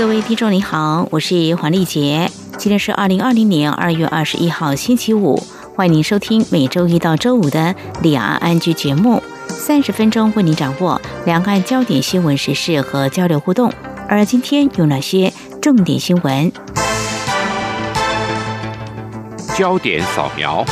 各位听众，你好，我是黄丽杰。今天是二零二零年二月二十一号，星期五。欢迎您收听每周一到周五的两岸安居节目，三十分钟为您掌握两岸焦点新闻时事和交流互动。而今天有哪些重点新闻？焦点扫描。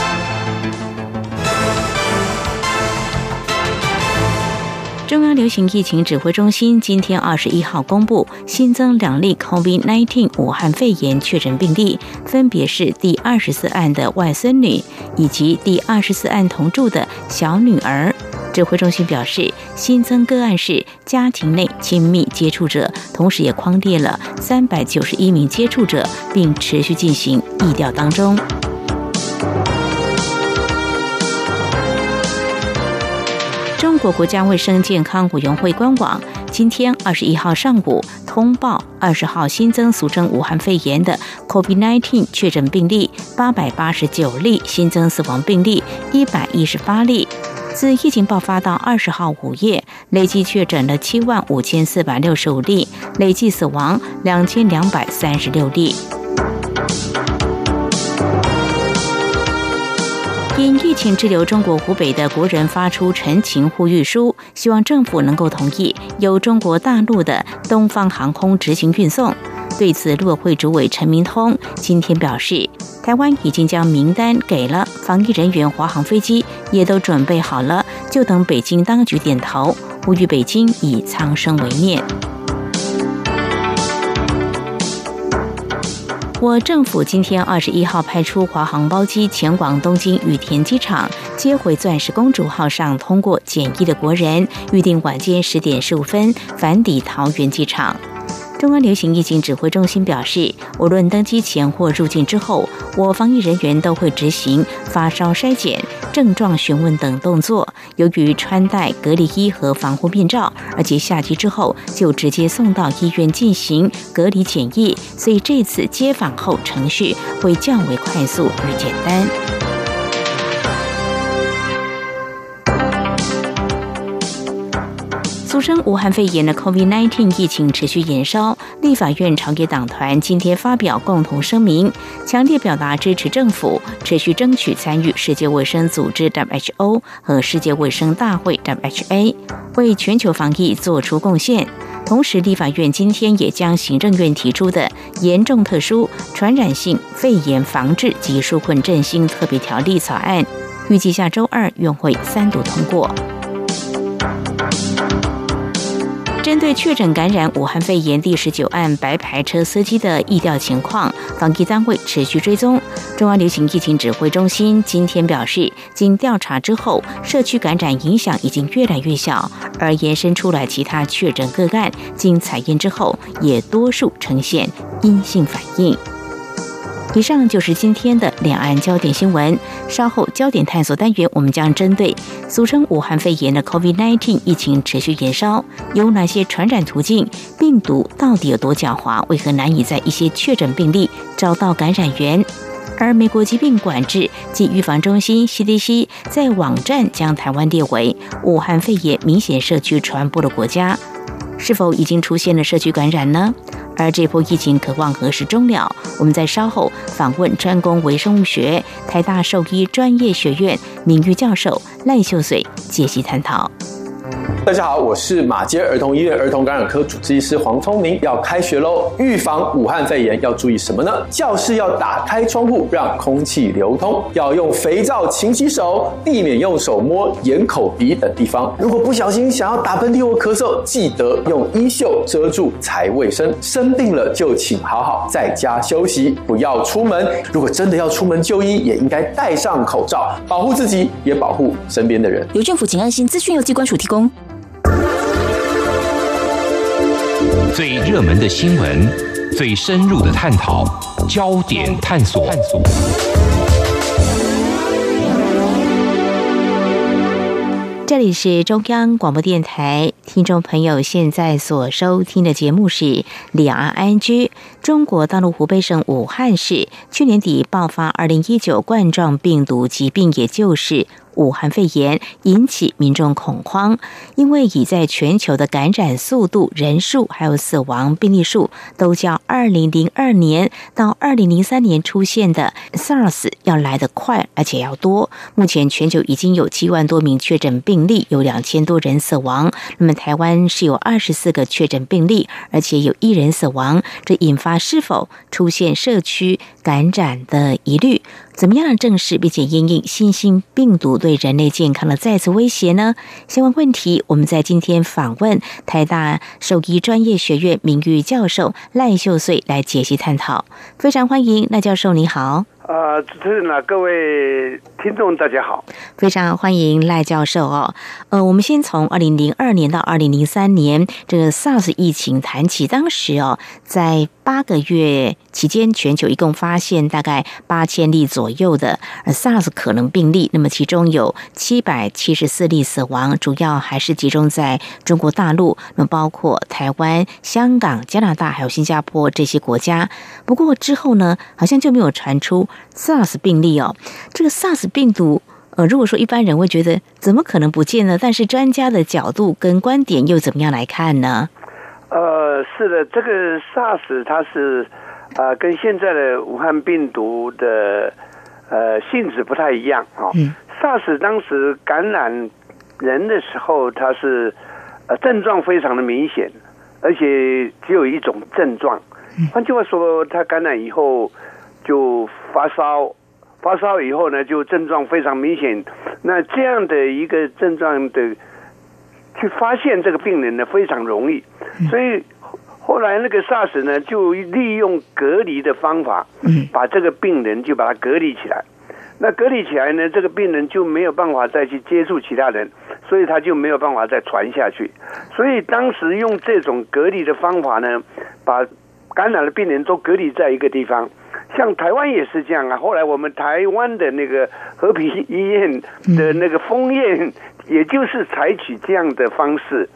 中央流行疫情指挥中心今天二十一号公布新增两例 COVID-19 武汉肺炎确诊病例，分别是第二十四案的外孙女以及第二十四案同住的小女儿。指挥中心表示，新增个案是家庭内亲密接触者，同时也框列了三百九十一名接触者，并持续进行疫调当中。中国国家卫生健康委员会官网今天二十一号上午通报，二十号新增俗称武汉肺炎的 COVID-19 确诊病例八百八十九例，新增死亡病例一百一十八例。自疫情爆发到二十号午夜，累计确诊了七万五千四百六十五例，累计死亡两千两百三十六例。因疫情滞留中国湖北的国人发出陈情呼吁书，希望政府能够同意由中国大陆的东方航空执行运送。对此，陆委会主委陈明通今天表示，台湾已经将名单给了防疫人员，华航飞机也都准备好了，就等北京当局点头，呼吁北京以苍生为念。我政府今天二十一号派出华航包机前往东京羽田机场接回钻石公主号上通过检疫的国人，预定晚间十点十五分返抵桃园机场。中央流行疫情指挥中心表示，无论登机前或入境之后，我防疫人员都会执行发烧筛检、症状询问等动作。由于穿戴隔离衣和防护面罩，而且下机之后就直接送到医院进行隔离检疫，所以这次接访后程序会较为快速与简单。俗称武汉肺炎的 COVID-19 疫情持续延烧，立法院朝野党团今天发表共同声明，强烈表达支持政府持续争取参与世界卫生组织 WHO 和世界卫生大会 WHA，为全球防疫做出贡献。同时，立法院今天也将行政院提出的严重特殊传染性肺炎防治及纾困振兴特别条例草案，预计下周二院会三读通过。针对确诊感染武汉肺炎第十九案白牌车司机的疫调情况，防疫单位持续追踪。中央流行疫情指挥中心今天表示，经调查之后，社区感染影响已经越来越小，而延伸出来其他确诊个案，经采验之后，也多数呈现阴性反应。以上就是今天的两岸焦点新闻。稍后焦点探索单元，我们将针对俗称武汉肺炎的 COVID-19 疫情持续延烧，有哪些传染途径？病毒到底有多狡猾？为何难以在一些确诊病例找到感染源？而美国疾病管制及预防中心 CDC 在网站将台湾列为武汉肺炎明显社区传播的国家，是否已经出现了社区感染呢？而这波疫情可望何时终了？我们在稍后访问专攻微生物学台大兽医专业学院名誉教授赖秀水，解析探讨。大家好，我是马街儿童医院儿童感染科主治医师黄聪明。要开学喽，预防武汉肺炎要注意什么呢？教室要打开窗户，让空气流通。要用肥皂勤洗手，避免用手摸眼、口、鼻等地方。如果不小心想要打喷嚏或咳嗽，记得用衣袖遮住才卫生。生病了就请好好在家休息，不要出门。如果真的要出门就医，也应该戴上口罩，保护自己，也保护身边的人。由政府请安心资讯由机关署提供。最热门的新闻，最深入的探讨，焦点探索。这里是中央广播电台，听众朋友现在所收听的节目是《两岸安居》。中国大陆湖北省武汉市去年底爆发二零一九冠状病毒疾病，也就是。武汉肺炎引起民众恐慌，因为已在全球的感染速度、人数还有死亡病例数，都较二零零二年到二零零三年出现的 SARS 要来得快，而且要多。目前全球已经有七万多名确诊病例，有两千多人死亡。那么台湾是有二十四个确诊病例，而且有一人死亡，这引发是否出现社区感染的疑虑？怎么样正视并且应应新型病毒对人类健康的再次威胁呢？相关问题，我们在今天访问台大兽医专业学院名誉教授赖秀穗来解析探讨。非常欢迎赖教授，你好。呃，主持人啊，各位听众，大家好，非常欢迎赖教授哦。呃，我们先从二零零二年到二零零三年这个 SARS 疫情谈起。当时哦，在八个月期间，全球一共发现大概八千例左右的 SARS 可能病例，那么其中有七百七十四例死亡，主要还是集中在中国大陆，那么包括台湾、香港、加拿大还有新加坡这些国家。不过之后呢，好像就没有传出。SARS 病例哦，这个 SARS 病毒，呃，如果说一般人会觉得怎么可能不见呢？但是专家的角度跟观点又怎么样来看呢？呃，是的，这个 SARS 它是啊，跟现在的武汉病毒的呃性质不太一样啊。SARS 当时感染人的时候，它是呃症状非常的明显，而且只有一种症状。换句话说，它感染以后。就发烧，发烧以后呢，就症状非常明显。那这样的一个症状的去发现这个病人呢，非常容易。所以后来那个 SARS 呢，就利用隔离的方法，把这个病人就把他隔离起来。那隔离起来呢，这个病人就没有办法再去接触其他人，所以他就没有办法再传下去。所以当时用这种隔离的方法呢，把感染的病人都隔离在一个地方。像台湾也是这样啊，后来我们台湾的那个和平医院的那个封院，也就是采取这样的方式，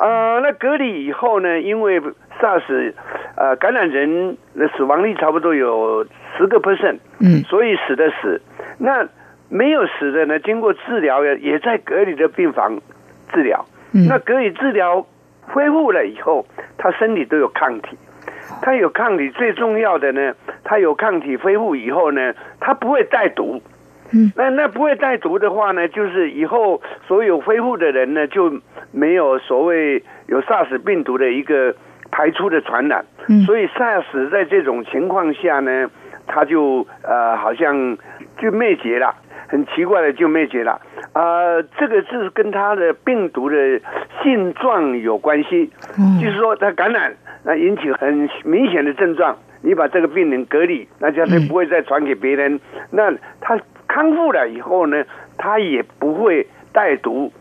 啊，那隔离以后呢，因为 SARS，呃，感染人的死亡率差不多有十个 percent，嗯，所以死的死，那没有死的呢，经过治疗也在隔离的病房治疗，那隔离治疗恢复了以后，他身体都有抗体。他有抗体，最重要的呢，他有抗体恢复以后呢，他不会带毒。嗯，那那不会带毒的话呢，就是以后所有恢复的人呢，就没有所谓有 SARS 病毒的一个排出的传染。嗯，所以 SARS 在这种情况下呢，它就呃好像就灭绝了，很奇怪的就灭绝了。呃，这个是跟它的病毒的性状有关系。嗯，就是说它感染。那引起很明显的症状，你把这个病人隔离，那这样就不会再传给别人。那他康复了以后呢，他也不会带毒，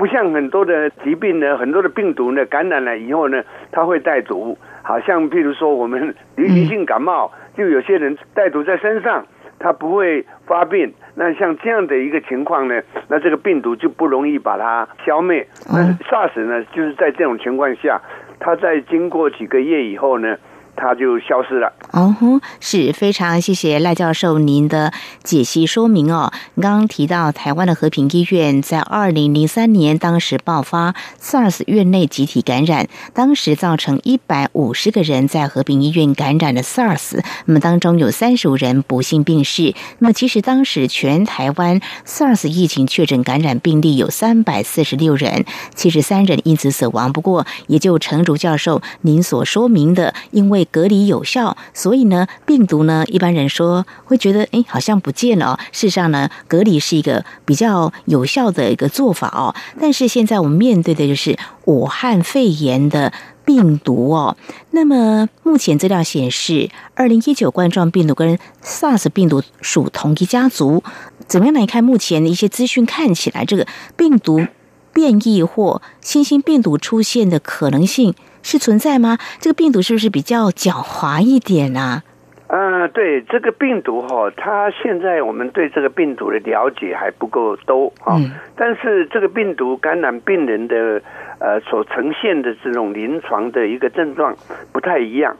不像很多的疾病呢，很多的病毒呢，感染了以后呢，它会带毒。好像譬如说我们流行性感冒，就有些人带毒在身上，他不会发病。那像这样的一个情况呢，那这个病毒就不容易把它消灭。那 SARS 呢，就是在这种情况下。它在经过几个月以后呢？它就消失了。哦吼，是非常谢谢赖教授您的解析说明哦。刚刚提到台湾的和平医院在二零零三年当时爆发 SARS 院内集体感染，当时造成一百五十个人在和平医院感染了 SARS，那么当中有三十五人不幸病逝。那么其实当时全台湾 SARS 疫情确诊感染病例有三百四十六人，七十三人因此死亡。不过也就陈竹教授您所说明的，因为隔离有效，所以呢，病毒呢，一般人说会觉得，哎，好像不见了。事实上呢，隔离是一个比较有效的一个做法哦。但是现在我们面对的就是武汉肺炎的病毒哦。那么目前资料显示，二零一九冠状病毒跟 SARS 病毒属同一家族。怎么样来看目前的一些资讯？看起来这个病毒变异或新兴病毒出现的可能性是存在吗？这个病毒是不是比较狡猾一点啊？啊，对这个病毒哈，它现在我们对这个病毒的了解还不够多啊。但是这个病毒感染病人的呃所呈现的这种临床的一个症状不太一样。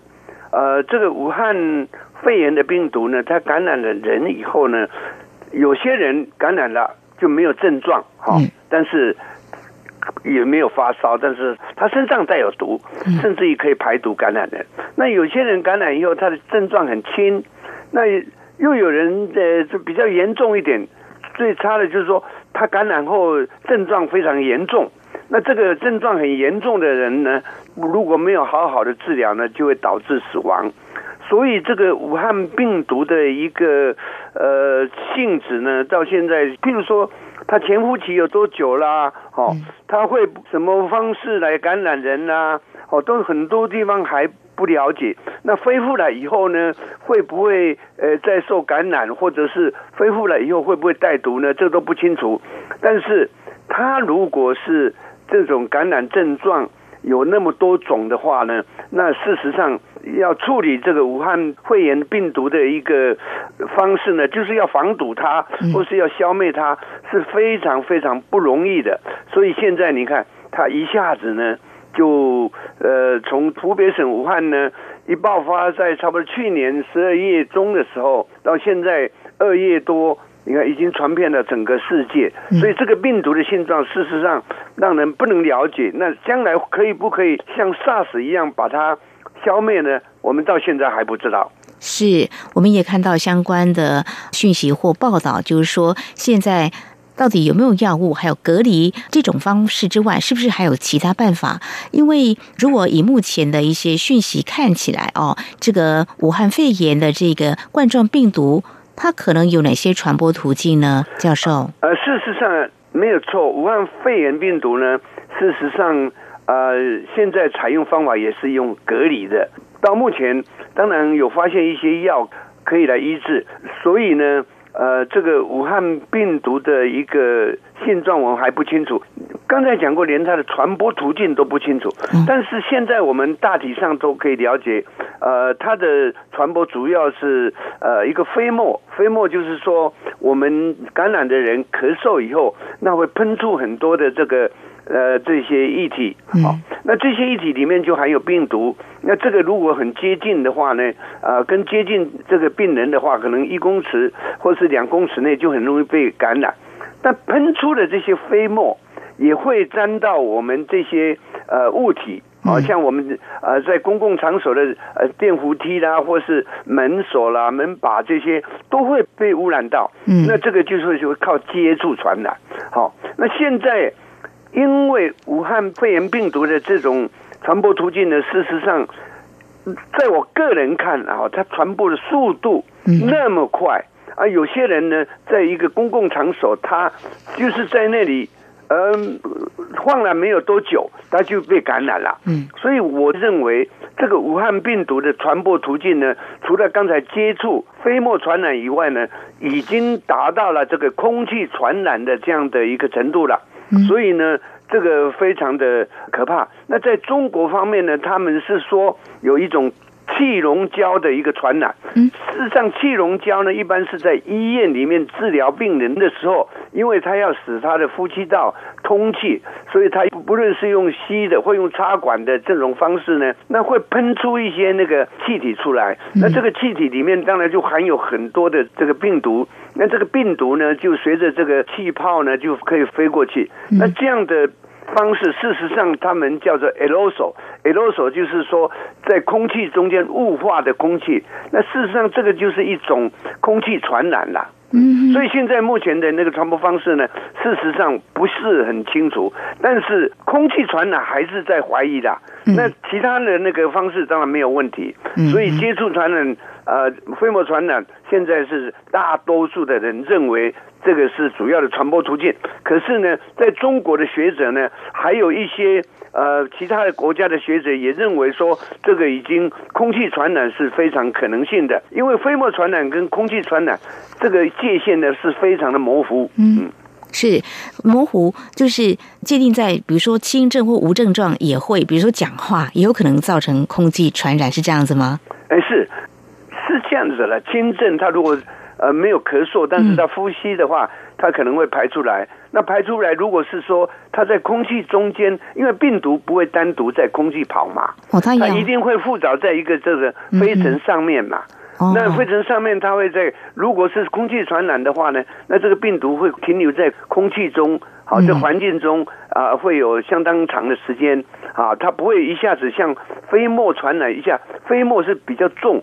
呃，这个武汉肺炎的病毒呢，它感染了人以后呢，有些人感染了就没有症状哈，但是。也没有发烧，但是他身上带有毒，甚至于可以排毒感染的。那有些人感染以后，他的症状很轻，那又有人呃就比较严重一点。最差的就是说，他感染后症状非常严重。那这个症状很严重的人呢，如果没有好好的治疗呢，就会导致死亡。所以这个武汉病毒的一个呃性质呢，到现在，譬如说。它潜伏期有多久啦？哦，他会什么方式来感染人呐？哦，都很多地方还不了解。那恢复了以后呢，会不会呃再受感染，或者是恢复了以后会不会带毒呢？这都不清楚。但是他如果是这种感染症状有那么多种的话呢，那事实上。要处理这个武汉肺炎病毒的一个方式呢，就是要防堵它，或是要消灭它，是非常非常不容易的。所以现在你看，它一下子呢，就呃，从湖北省武汉呢一爆发，在差不多去年十二月中的时候，到现在二月多，你看已经传遍了整个世界。所以这个病毒的现状，事实上让人不能了解。那将来可以不可以像 SARS 一样把它？消灭呢？我们到现在还不知道。是，我们也看到相关的讯息或报道，就是说现在到底有没有药物，还有隔离这种方式之外，是不是还有其他办法？因为如果以目前的一些讯息看起来，哦，这个武汉肺炎的这个冠状病毒，它可能有哪些传播途径呢？教授？呃，事实上没有错，武汉肺炎病毒呢，事实上。呃，现在采用方法也是用隔离的。到目前，当然有发现一些药可以来医治，所以呢，呃，这个武汉病毒的一个现状我们还不清楚。刚才讲过，连它的传播途径都不清楚。但是现在我们大体上都可以了解，呃，它的传播主要是呃一个飞沫，飞沫就是说我们感染的人咳嗽以后，那会喷出很多的这个。呃，这些液体，好，那这些液体里面就含有病毒。那这个如果很接近的话呢，呃，跟接近这个病人的话，可能一公尺或是两公尺内就很容易被感染。但喷出的这些飞沫也会沾到我们这些呃物体，好像我们呃在公共场所的呃电扶梯啦，或是门锁啦、门把这些都会被污染到。嗯，那这个就是就靠接触传染。好，那现在。因为武汉肺炎病毒的这种传播途径呢，事实上，在我个人看啊，它传播的速度那么快啊，有些人呢，在一个公共场所，他就是在那里，嗯，晃了没有多久，他就被感染了。嗯，所以我认为这个武汉病毒的传播途径呢，除了刚才接触飞沫传染以外呢，已经达到了这个空气传染的这样的一个程度了。嗯所以呢，这个非常的可怕。那在中国方面呢，他们是说有一种。气溶胶的一个传染，事实上，气溶胶呢，一般是在医院里面治疗病人的时候，因为它要使他的呼吸道通气，所以它不论是用吸的或用插管的这种方式呢，那会喷出一些那个气体出来。那这个气体里面当然就含有很多的这个病毒，那这个病毒呢，就随着这个气泡呢，就可以飞过去。那这样的。方式，事实上，他们叫做 aerosol，aerosol 就是说，在空气中间雾化的空气。那事实上，这个就是一种空气传染了。嗯，所以现在目前的那个传播方式呢，事实上不是很清楚。但是空气传染还是在怀疑的。那其他的那个方式当然没有问题。所以接触传染，呃，飞沫传染，现在是大多数的人认为。这个是主要的传播途径，可是呢，在中国的学者呢，还有一些呃其他的国家的学者也认为说，这个已经空气传染是非常可能性的，因为飞沫传染跟空气传染这个界限呢是非常的模糊。嗯。是模糊，就是界定在比如说轻症或无症状也会，比如说讲话也有可能造成空气传染，是这样子吗？哎，是是这样子的。轻症他如果呃没有咳嗽，但是他呼吸的话，他可能会排出来。那排出来，如果是说他在空气中间，因为病毒不会单独在空气跑嘛，哦，它一定会附着在一个这个飞尘上面嘛。那灰尘上面，它会在如果是空气传染的话呢，那这个病毒会停留在空气中，好，在环境中啊，会有相当长的时间啊，它不会一下子像飞沫传染一下，飞沫是比较重，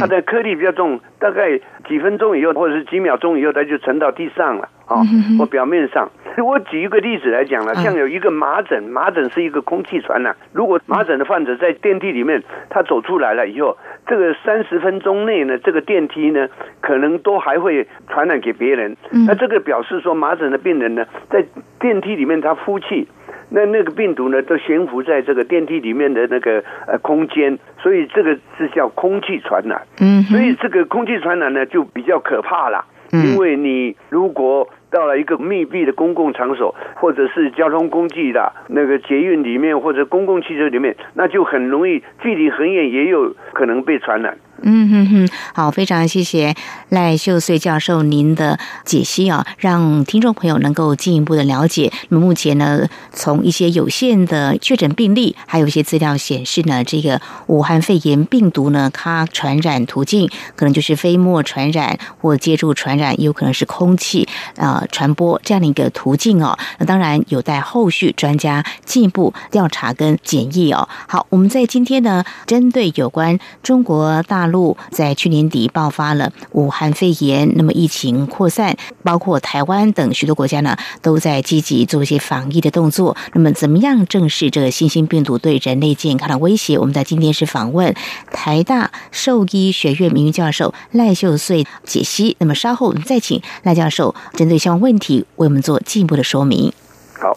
它的颗粒比较重，大概几分钟以后或者是几秒钟以后，它就沉到地上了啊，或表面上。我举一个例子来讲了，像有一个麻疹，麻疹是一个空气传染，如果麻疹的患者在电梯里面，他走出来了以后。这个三十分钟内呢，这个电梯呢，可能都还会传染给别人。那这个表示说，麻疹的病人呢，在电梯里面他呼气，那那个病毒呢，都悬浮在这个电梯里面的那个呃空间，所以这个是叫空气传染。嗯，所以这个空气传染呢，就比较可怕了。因为你如果到了一个密闭的公共场所，或者是交通工具的那个捷运里面，或者公共汽车里面，那就很容易距离很远，也有可能被传染。嗯哼哼，好，非常谢谢赖秀穗教授您的解析啊，让听众朋友能够进一步的了解。目前呢，从一些有限的确诊病例，还有一些资料显示呢，这个武汉肺炎病毒呢，它传染途径可能就是飞沫传染或接触传染，也有可能是空气啊传播这样的一个途径哦。那当然有待后续专家进一步调查跟检疫哦。好，我们在今天呢，针对有关中国大大陆在去年底爆发了武汉肺炎，那么疫情扩散，包括台湾等许多国家呢，都在积极做一些防疫的动作。那么，怎么样正视这个新型病毒对人类健康的威胁？我们在今天是访问台大兽医学院名誉教授赖秀穗解析。那么，稍后我们再请赖教授针对相关问题为我们做进一步的说明。好。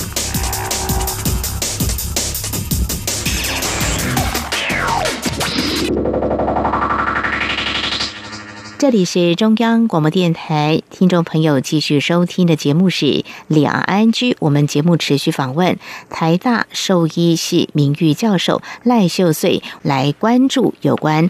这里是中央广播电台，听众朋友继续收听的节目是《两岸居》，我们节目持续访问台大兽医系名誉教授赖秀穗，来关注有关。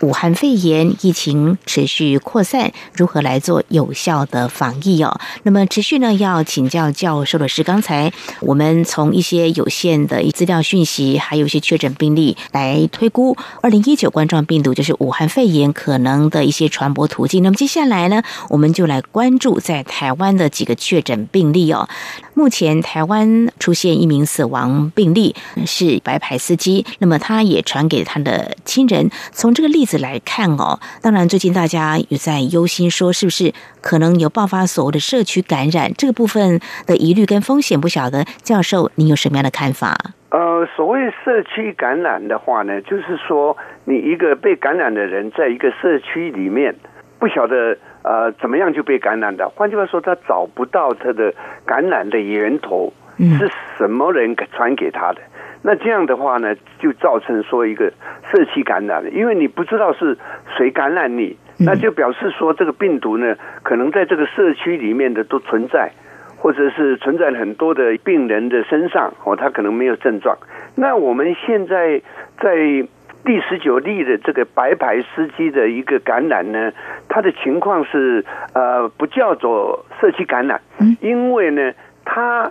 武汉肺炎疫情持续扩散，如何来做有效的防疫哦？那么持续呢，要请教教授的是，刚才我们从一些有限的资料讯息，还有一些确诊病例来推估二零一九冠状病毒就是武汉肺炎可能的一些传播途径。那么接下来呢，我们就来关注在台湾的几个确诊病例哦。目前台湾出现一名死亡病例，是白牌司机，那么他也传给他的亲人。从这个例子来看哦，当然最近大家有在忧心说，是不是可能有爆发所谓的社区感染？这个部分的疑虑跟风险不晓得，教授您有什么样的看法？呃，所谓社区感染的话呢，就是说你一个被感染的人，在一个社区里面，不晓得。呃，怎么样就被感染的？换句话说，他找不到他的感染的源头是什么人传给他的。那这样的话呢，就造成说一个社区感染了。因为你不知道是谁感染你，那就表示说这个病毒呢，可能在这个社区里面的都存在，或者是存在很多的病人的身上哦，他可能没有症状。那我们现在在。第十九例的这个白牌司机的一个感染呢，他的情况是呃不叫做社区感染，因为呢他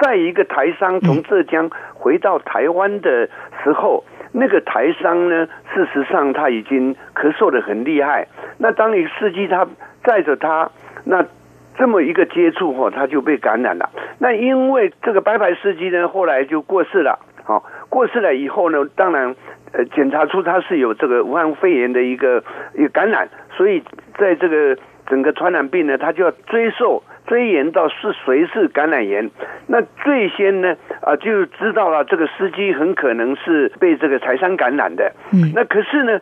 在一个台商从浙江回到台湾的时候，那个台商呢事实上他已经咳嗽的很厉害，那当你司机他载着他，那这么一个接触后，他就被感染了。那因为这个白牌司机呢后来就过世了，好过世了以后呢，当然。呃，检查出他是有这个武汉肺炎的一个一个感染，所以在这个整个传染病呢，他就要追溯追源到是谁是感染源。那最先呢啊就知道了这个司机很可能是被这个财商感染的。嗯，那可是呢。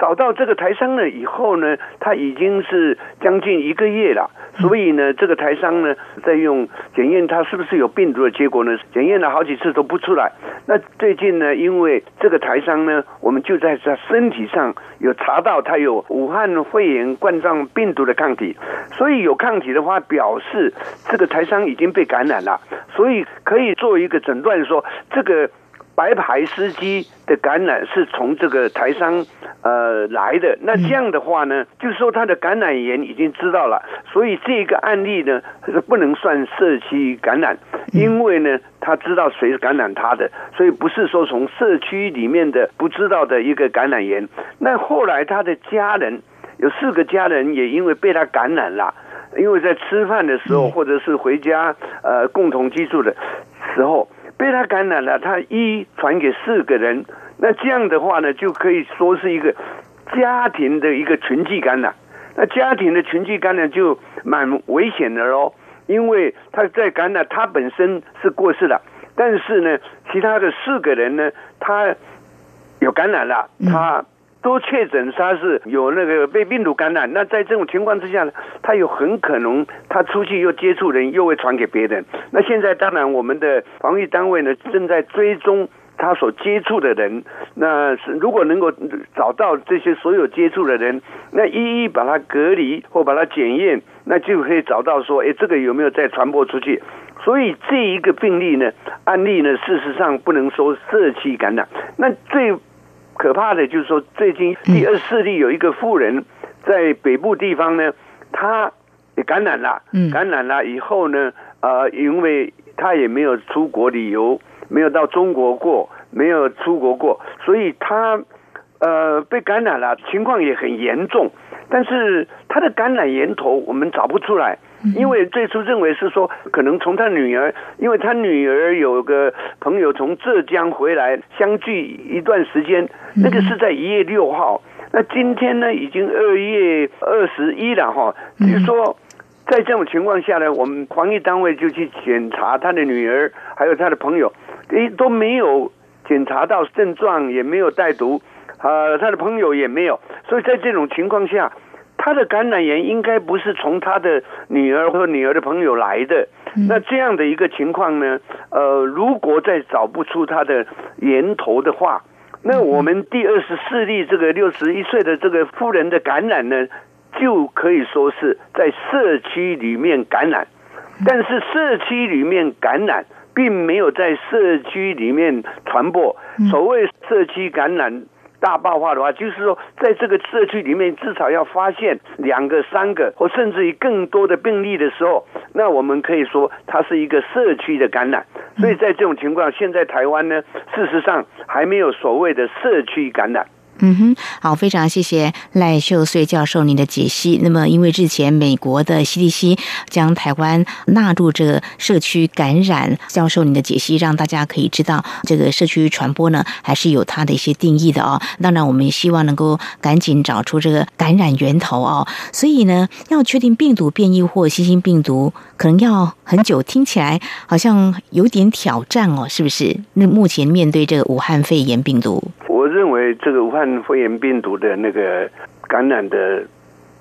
找到这个台商了以后呢，他已经是将近一个月了，所以呢，这个台商呢在用检验他是不是有病毒的结果呢，检验了好几次都不出来。那最近呢，因为这个台商呢，我们就在他身体上有查到他有武汉肺炎冠状病毒的抗体，所以有抗体的话，表示这个台商已经被感染了，所以可以做一个诊断说这个。白牌司机的感染是从这个台商呃来的，那这样的话呢，就是说他的感染源已经知道了，所以这个案例呢是不能算社区感染，因为呢他知道谁是感染他的，所以不是说从社区里面的不知道的一个感染源。那后来他的家人有四个家人也因为被他感染了，因为在吃饭的时候或者是回家呃共同居住的时候。被他感染了，他一传给四个人，那这样的话呢，就可以说是一个家庭的一个群聚感染。那家庭的群聚感染就蛮危险的喽，因为他在感染，他本身是过世了，但是呢，其他的四个人呢，他有感染了，他。都确诊他是有那个被病毒感染，那在这种情况之下呢，他有很可能他出去又接触人，又会传给别人。那现在当然我们的防疫单位呢正在追踪他所接触的人，那是如果能够找到这些所有接触的人，那一一把他隔离或把他检验，那就可以找到说，哎，这个有没有再传播出去？所以这一个病例呢，案例呢，事实上不能说社区感染，那最。可怕的就是说，最近第二四例有一个富人，在北部地方呢，他也感染了，感染了以后呢，呃，因为他也没有出国旅游，没有到中国过，没有出国过，所以他呃被感染了，情况也很严重，但是他的感染源头我们找不出来。因为最初认为是说，可能从他女儿，因为他女儿有个朋友从浙江回来，相聚一段时间，那个是在一月六号。那今天呢，已经二月二十一了哈。就是说，在这种情况下呢，我们防疫单位就去检查他的女儿，还有他的朋友，诶都没有检查到症状，也没有带毒，呃，他的朋友也没有。所以在这种情况下。他的感染源应该不是从他的女儿或女儿的朋友来的，那这样的一个情况呢？呃，如果再找不出他的源头的话，那我们第二十四例这个六十一岁的这个妇人的感染呢，就可以说是在社区里面感染，但是社区里面感染并没有在社区里面传播。所谓社区感染。大爆发的话，就是说，在这个社区里面，至少要发现两个、三个，或甚至于更多的病例的时候，那我们可以说它是一个社区的感染。所以在这种情况，现在台湾呢，事实上还没有所谓的社区感染。嗯哼，好，非常谢谢赖秀穗教授您的解析。那么，因为日前美国的 CDC 将台湾纳入这个社区感染，教授您的解析，让大家可以知道这个社区传播呢，还是有它的一些定义的哦。当然，我们也希望能够赶紧找出这个感染源头哦。所以呢，要确定病毒变异或新兴病毒，可能要很久，听起来好像有点挑战哦，是不是？那目前面对这个武汉肺炎病毒。我认为这个武汉肺炎病毒的那个感染的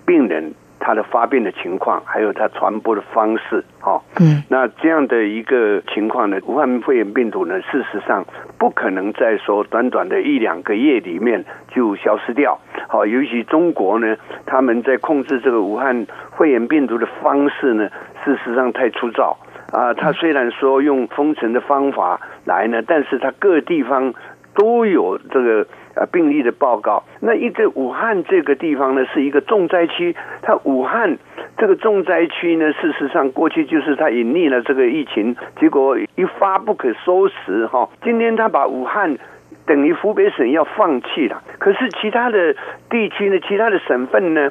病人，他的发病的情况，还有他传播的方式，哈，嗯，那这样的一个情况呢，武汉肺炎病毒呢，事实上不可能在说短短的一两个月里面就消失掉，好，尤其中国呢，他们在控制这个武汉肺炎病毒的方式呢，事实上太粗糙啊，他虽然说用封城的方法来呢，但是他各地方。都有这个呃病例的报告。那一个武汉这个地方呢，是一个重灾区。它武汉这个重灾区呢，事实上过去就是它隐匿了这个疫情，结果一发不可收拾哈。今天他把武汉等于湖北省要放弃了，可是其他的地区呢，其他的省份呢，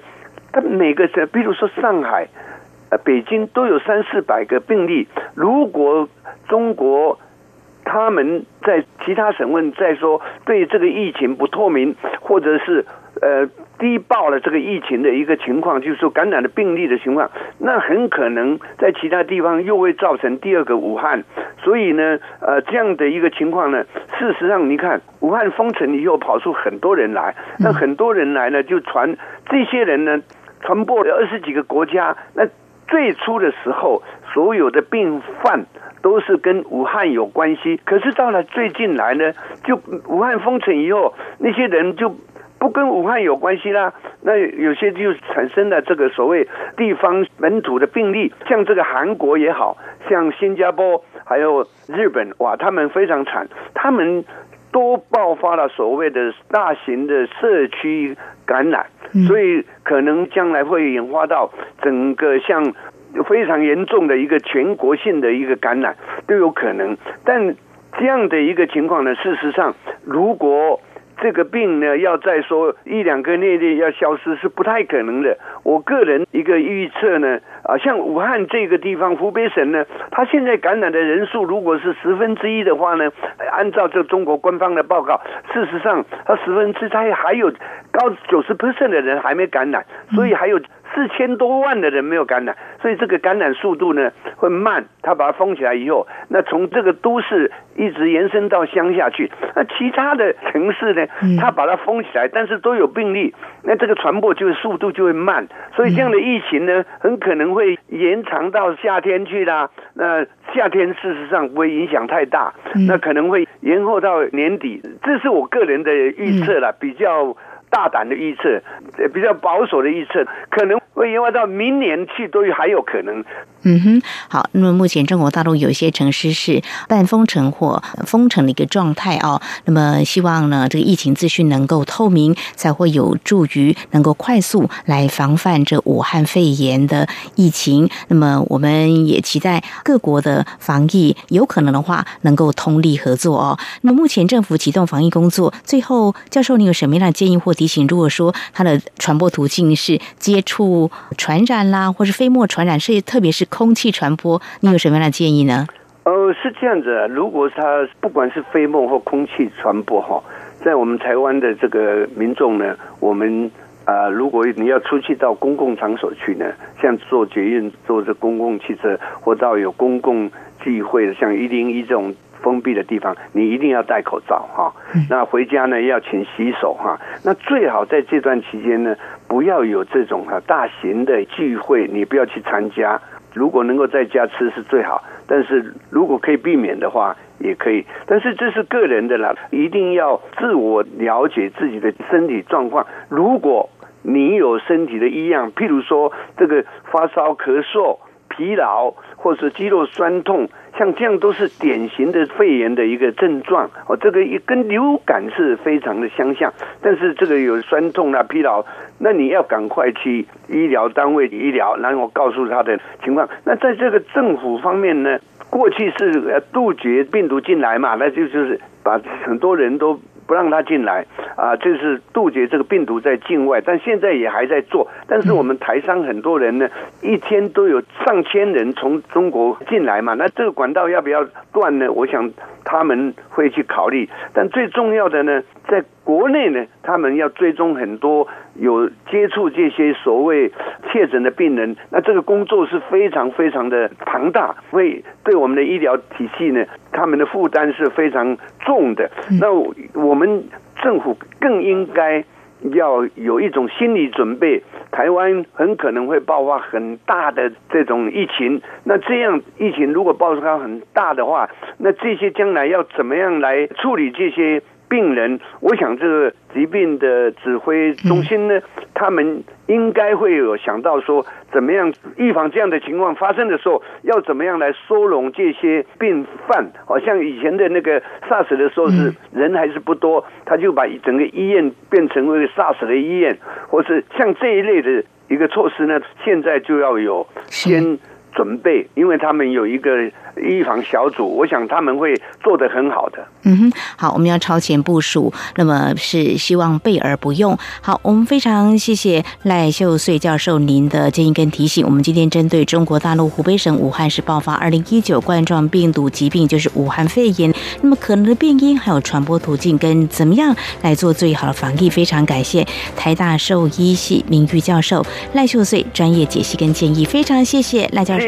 它每个省，比如说上海、呃北京都有三四百个病例。如果中国他们在其他省份在说对这个疫情不透明，或者是呃低报了这个疫情的一个情况，就是说感染的病例的情况，那很可能在其他地方又会造成第二个武汉。所以呢，呃，这样的一个情况呢，事实上你看，武汉封城以后跑出很多人来，那很多人来呢，就传这些人呢，传播了二十几个国家。那最初的时候，所有的病患都是跟武汉有关系，可是到了最近来呢，就武汉封城以后，那些人就。不跟武汉有关系啦，那有些就产生了这个所谓地方本土的病例，像这个韩国也好像新加坡还有日本，哇，他们非常惨，他们都爆发了所谓的大型的社区感染，所以可能将来会演化到整个像非常严重的一个全国性的一个感染都有可能。但这样的一个情况呢，事实上如果这个病呢，要再说一两个月内要消失是不太可能的。我个人一个预测呢，啊，像武汉这个地方，湖北省呢，它现在感染的人数如果是十分之一的话呢，按照这中国官方的报告，事实上它十分之它还有高九十 percent 的人还没感染，所以还有。四千多万的人没有感染，所以这个感染速度呢会慢。他把它封起来以后，那从这个都市一直延伸到乡下去，那其他的城市呢，他把它封起来，但是都有病例，那这个传播就是速度就会慢。所以这样的疫情呢，很可能会延长到夏天去啦。那夏天事实上不会影响太大，那可能会延后到年底。这是我个人的预测了，比较。大胆的预测，比较保守的预测，可能会延外到明年去都还有可能。嗯哼，好。那么目前中国大陆有一些城市是半封城或封城的一个状态哦。那么希望呢，这个疫情资讯能够透明，才会有助于能够快速来防范这武汉肺炎的疫情。那么我们也期待各国的防疫有可能的话能够通力合作哦。那么目前政府启动防疫工作，最后教授，你有什么样的建议或提醒？如果说它的传播途径是接触传染啦，或是飞沫传染，是特别是。空气传播，你有什么样的建议呢？呃，是这样子，如果它不管是飞沫或空气传播哈，在我们台湾的这个民众呢，我们啊，如果你要出去到公共场所去呢，像坐捷运、坐这公共汽车，或到有公共聚会的，像一零一这种封闭的地方，你一定要戴口罩哈。那回家呢，要勤洗手哈。那最好在这段期间呢，不要有这种哈大型的聚会，你不要去参加。如果能够在家吃是最好，但是如果可以避免的话，也可以。但是这是个人的啦，一定要自我了解自己的身体状况。如果你有身体的异样，譬如说这个发烧、咳嗽。疲劳或是肌肉酸痛，像这样都是典型的肺炎的一个症状。哦，这个一跟流感是非常的相像，但是这个有酸痛啊、疲劳，那你要赶快去医疗单位医疗，然后告诉他的情况。那在这个政府方面呢，过去是杜绝病毒进来嘛，那就就是把很多人都。不让他进来啊，这是杜绝这个病毒在境外，但现在也还在做。但是我们台商很多人呢，一天都有上千人从中国进来嘛，那这个管道要不要断呢？我想他们会去考虑。但最重要的呢，在国内呢，他们要追踪很多有接触这些所谓确诊的病人，那这个工作是非常非常的庞大，会对我们的医疗体系呢。他们的负担是非常重的，那我们政府更应该要有一种心理准备，台湾很可能会爆发很大的这种疫情。那这样疫情如果爆发很大的话，那这些将来要怎么样来处理这些？病人，我想这个疾病的指挥中心呢，他们应该会有想到说，怎么样预防这样的情况发生的时候，要怎么样来收容这些病犯。好像以前的那个 SARS 的时候是人还是不多，他就把整个医院变成为 SARS 的医院，或是像这一类的一个措施呢，现在就要有先准备，因为他们有一个预防小组，我想他们会做得很好的。嗯哼，好，我们要超前部署，那么是希望备而不用。好，我们非常谢谢赖秀穗教授您的建议跟提醒。我们今天针对中国大陆湖北省武汉市爆发二零一九冠状病毒疾病，就是武汉肺炎，那么可能的病因还有传播途径跟怎么样来做最好的防疫，非常感谢台大兽医系名誉教授赖秀穗专业解析跟建议，非常谢谢赖教授，